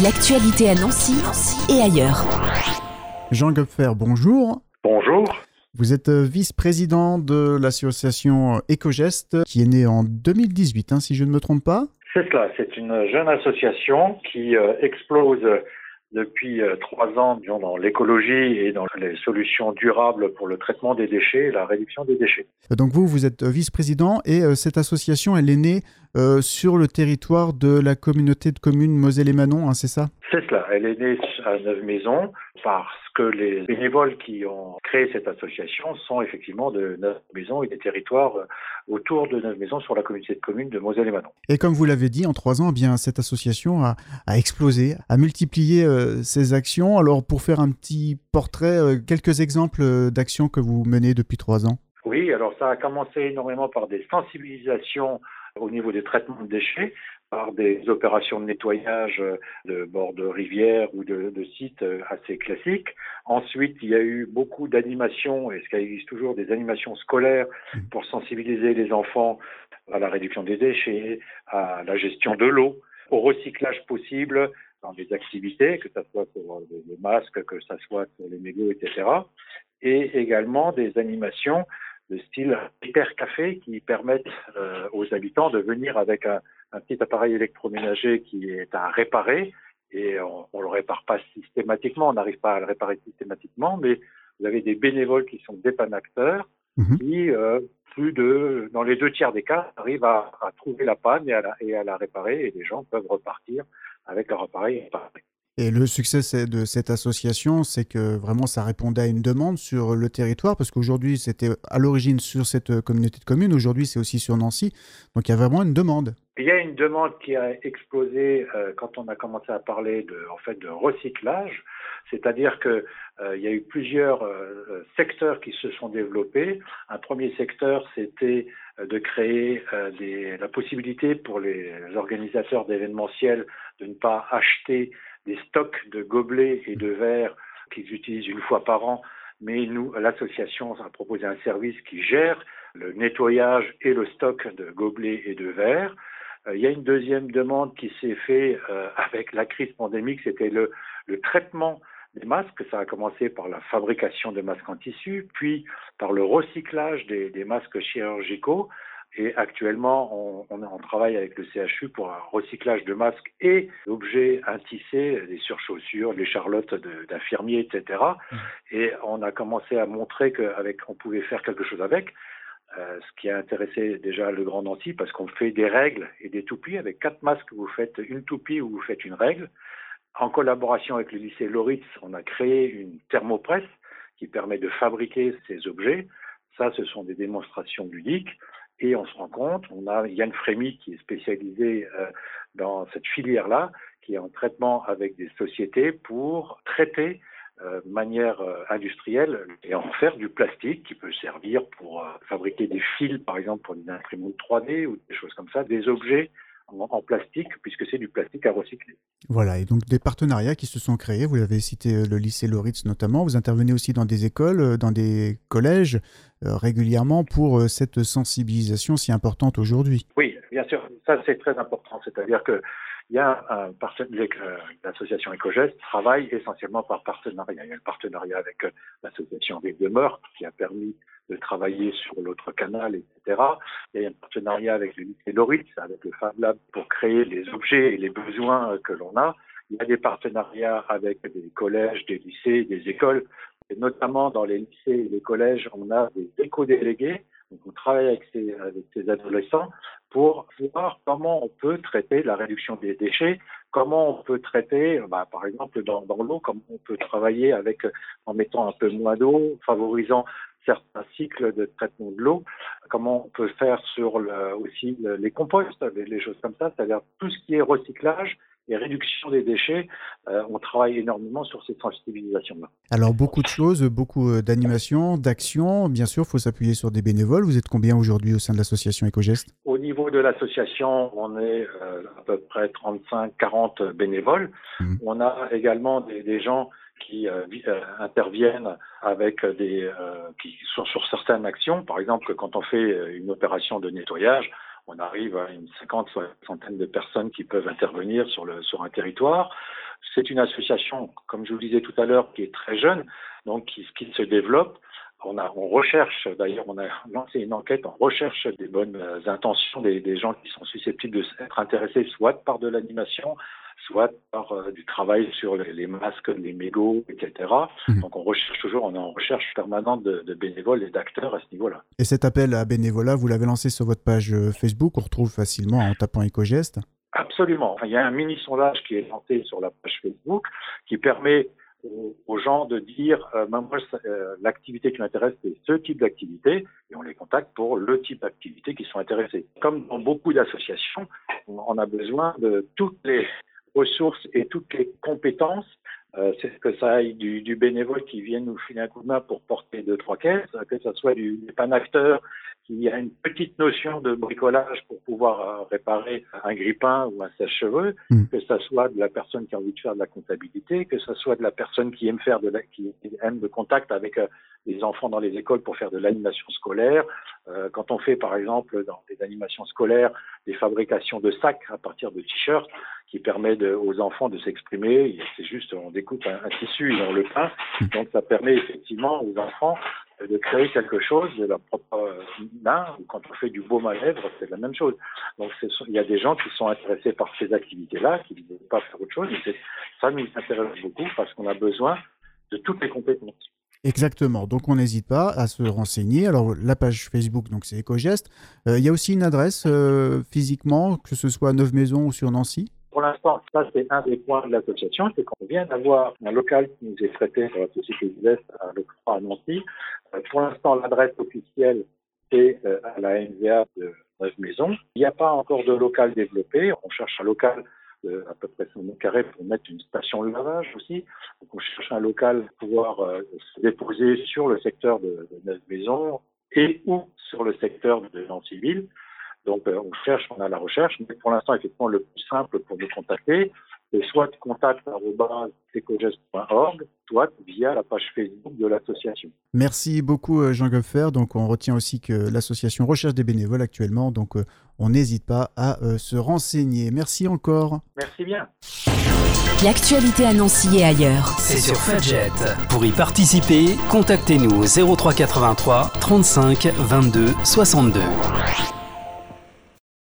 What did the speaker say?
L'actualité à Nancy, et ailleurs. Jean Gopfer, bonjour. Bonjour. Vous êtes euh, vice-président de l'association Ecogest qui est née en 2018, hein, si je ne me trompe pas. C'est cela, c'est une jeune association qui euh, explose depuis euh, trois ans dans l'écologie et dans les solutions durables pour le traitement des déchets et la réduction des déchets. Donc vous, vous êtes vice-président et cette association, elle est née sur le territoire de la communauté de communes Moselle et Manon, hein, c'est ça? C'est cela, elle est née à Neuve-Maisons parce que les bénévoles qui ont créé cette association sont effectivement de Neuve Maisons et des territoires euh, autour de Neuve Maisons sur la communauté de communes de Moselle et Manon. Et comme vous l'avez dit, en trois ans, eh bien cette association a, explosé, a multiplié euh, ses actions. Alors pour faire un petit portrait, euh, quelques exemples d'actions que vous menez depuis trois ans. Oui, alors ça a commencé énormément par des sensibilisations au niveau des traitements de déchets par des opérations de nettoyage de bords de rivières ou de, sites assez classiques. Ensuite, il y a eu beaucoup d'animations, et ce qu'il existe toujours, des animations scolaires pour sensibiliser les enfants à la réduction des déchets, à la gestion de l'eau, au recyclage possible dans des activités, que ce soit sur les masques, que ce soit sur les mégots, etc. Et également des animations de style hyper café qui permettent euh, aux habitants de venir avec un, petit appareil électroménager qui est à réparer et on, ne le répare pas systématiquement, on n'arrive pas à le réparer systématiquement, mais vous avez des bénévoles qui sont dépanacteurs mhm. qui, euh, plus de, dans les deux tiers des cas, arrivent à, trouver la panne et à la, et à la réparer et les gens peuvent repartir avec leur appareil réparé. Et le succès de cette association, c'est que vraiment ça répondait à une demande sur le territoire, parce qu'aujourd'hui c'était à l'origine sur cette communauté de communes, aujourd'hui c'est aussi sur Nancy, donc il y a vraiment une demande. Il y a une demande qui a explosé euh, quand on a commencé à parler de, recyclage, c'est-à-dire que euh, y a eu plusieurs euh, secteurs qui se sont développés. Un premier secteur, c'était de créer la possibilité pour les organisateurs d'événementiels de ne pas acheter des stocks de gobelets et de verres qu'ils utilisent une fois par an, mais nous, l'association a proposé un service qui gère le nettoyage et le stock de gobelets et de verres. Euh, il y a une deuxième demande qui s'est faite euh, avec la crise pandémique, c'était le, traitement des masques. Ça a commencé par la fabrication de masques en tissu, puis par le recyclage des masques chirurgicaux. Et actuellement, on, on, travaille avec le CHU pour un recyclage de masques et d'objets intissés, des surchaussures, des charlottes d'infirmiers, etc. Mmh. Et on a commencé à montrer qu'on pouvait faire quelque chose avec. Euh, ce qui a intéressé déjà le Grand Nancy, parce qu'on fait des règles et des toupies. Avec quatre masques, vous faites une toupie ou vous faites une règle. En collaboration avec le lycée Loritz, on a créé une thermopresse qui permet de fabriquer ces objets. Ça, ce sont des démonstrations ludiques. Et on se rend compte, on a Yann Frémy qui est spécialisé euh, dans cette filière-là, qui est en traitement avec des sociétés pour traiter euh, de manière euh, industrielle et en faire du plastique qui peut servir pour fabriquer des fils, par exemple, pour une imprimante 3D ou des choses comme ça, des objets en, plastique, puisque c'est du plastique à recycler. Voilà, et donc des partenariats qui se sont créés, vous l'avez cité euh, le lycée Loritz notamment, vous intervenez aussi dans des écoles, euh, dans des collèges euh, régulièrement pour cette sensibilisation si importante aujourd'hui. Oui, bien sûr, ça c'est très important, c'est-à-dire que il y a un l'association EcoGest travaille essentiellement par partenariat. Il y a le partenariat avec l'association Rive de Meurthe qui a permis de travailler sur l'autre canal, etc. Il y a un partenariat avec le lycée Loritz, avec le Fab Lab pour créer les objets et les besoins que l'on a. Il y a des partenariats avec des collèges, des lycées, des écoles. Et notamment dans les lycées et les collèges, on a des éco-délégués. Donc on travaille avec ces, avec ces adolescents pour voir comment on peut traiter la réduction des déchets, comment on peut traiter, bah, par exemple dans, dans l'eau, comment on peut travailler avec en mettant un peu moins d'eau, favorisant certains cycles de traitement de l'eau, comment on peut faire sur le, aussi les composts, les, choses comme ça, c'est-à-dire tout ce qui est recyclage et réduction des déchets, euh, on travaille énormément sur cette sensibilisation-là. Alors beaucoup de choses, beaucoup euh, d'animations, d'actions. Bien sûr, il faut s'appuyer sur des bénévoles. Vous êtes combien aujourd'hui au sein de l'association EcoGest? Au niveau de l'association, on est euh, à peu près 35-40 bénévoles. Mmh. On a également des, des gens qui euh, interviennent avec des qui sont sur certaines actions. Par exemple, quand on fait une opération de nettoyage, on arrive à une cinquante, soixantaine de personnes qui peuvent intervenir sur un territoire. c'est une association, comme je vous le disais tout à l'heure, qui est très jeune, donc qui, qui se développe. On, a, on recherche, d'ailleurs, on a lancé une enquête, on recherche des bonnes intentions des, des gens qui sont susceptibles de s'être intéressés soit par de l'animation, soit par euh, du travail sur les, masques, les mégots, etc. Mmh. Donc on recherche toujours, on est en recherche permanente de, de bénévoles et d'acteurs à ce niveau-là. Et cet appel à bénévolat, vous l'avez lancé sur votre page euh, Facebook, on retrouve facilement en tapant EcoGeste Absolument. Il y a un mini sondage qui est lancé sur la page Facebook qui permet aux, gens de dire euh, moi euh, l'activité qui m'intéresse c'est ce type d'activité et on les contacte pour le type d'activité qui sont intéressés. Comme dans beaucoup d'associations, on a besoin de toutes les ressources et toutes les compétences. Euh, c'est que ça aille du, bénévole qui vient nous filer un coup de main pour porter deux trois caisses, que ce soit du panacteur qu'il y a une petite notion de bricolage pour pouvoir euh, réparer un grippin ou un sèche-cheveux, mm. que ça soit de la personne qui a envie de faire de la comptabilité, que ça soit de la personne qui aime faire de la, qui aime le contact avec euh, les enfants dans les écoles pour faire de l'animation scolaire. Euh, quand on fait par exemple dans des animations scolaires des fabrications de sacs à partir de t-shirts qui permet de, aux enfants de s'exprimer, c'est juste on découpe un, un tissu et on le peint, mm. donc ça permet effectivement aux enfants de créer quelque chose de leur propre main, ou quand on fait du beau manœuvre, c'est la même chose. Donc il y a des gens qui sont intéressés par ces activités-là, qui ne veulent pas faire autre chose, ça nous intéresse beaucoup parce qu'on a besoin de toutes les compétences. Exactement, donc on n'hésite pas à se renseigner. Alors la page Facebook, donc c'est EcoGest. Euh, il y a aussi une adresse euh, physiquement, que ce soit à Neuve Maisons ou sur Nancy? L'instant, ça c'est un des points de l'association, c'est qu'on vient d'avoir un local qui nous est traité par la Société du Est à Nancy. Euh, pour l'instant, l'adresse officielle est euh, à la NVA de Maison. Il n'y a pas encore de local développé. On cherche un local de à peu près 100 mètres carrés pour mettre une station de lavage aussi. On cherche un local pour pouvoir euh, se déposer sur le secteur de, de Maison et ou sur le secteur de Nancy-Ville. Donc, euh, on cherche, on a la recherche, mais pour l'instant, effectivement, le plus simple pour nous contacter, c'est soit contact.ecogest.org, soit via la page Facebook de l'association. Merci beaucoup, euh, Jean Goffer. Donc, on retient aussi que l'association recherche des bénévoles actuellement, donc euh, on n'hésite pas à se renseigner. Merci encore. Merci bien. L'actualité à Nancy et ailleurs. C'est sur Fudget. Pour y participer, contactez-nous au 0383 35 22 62.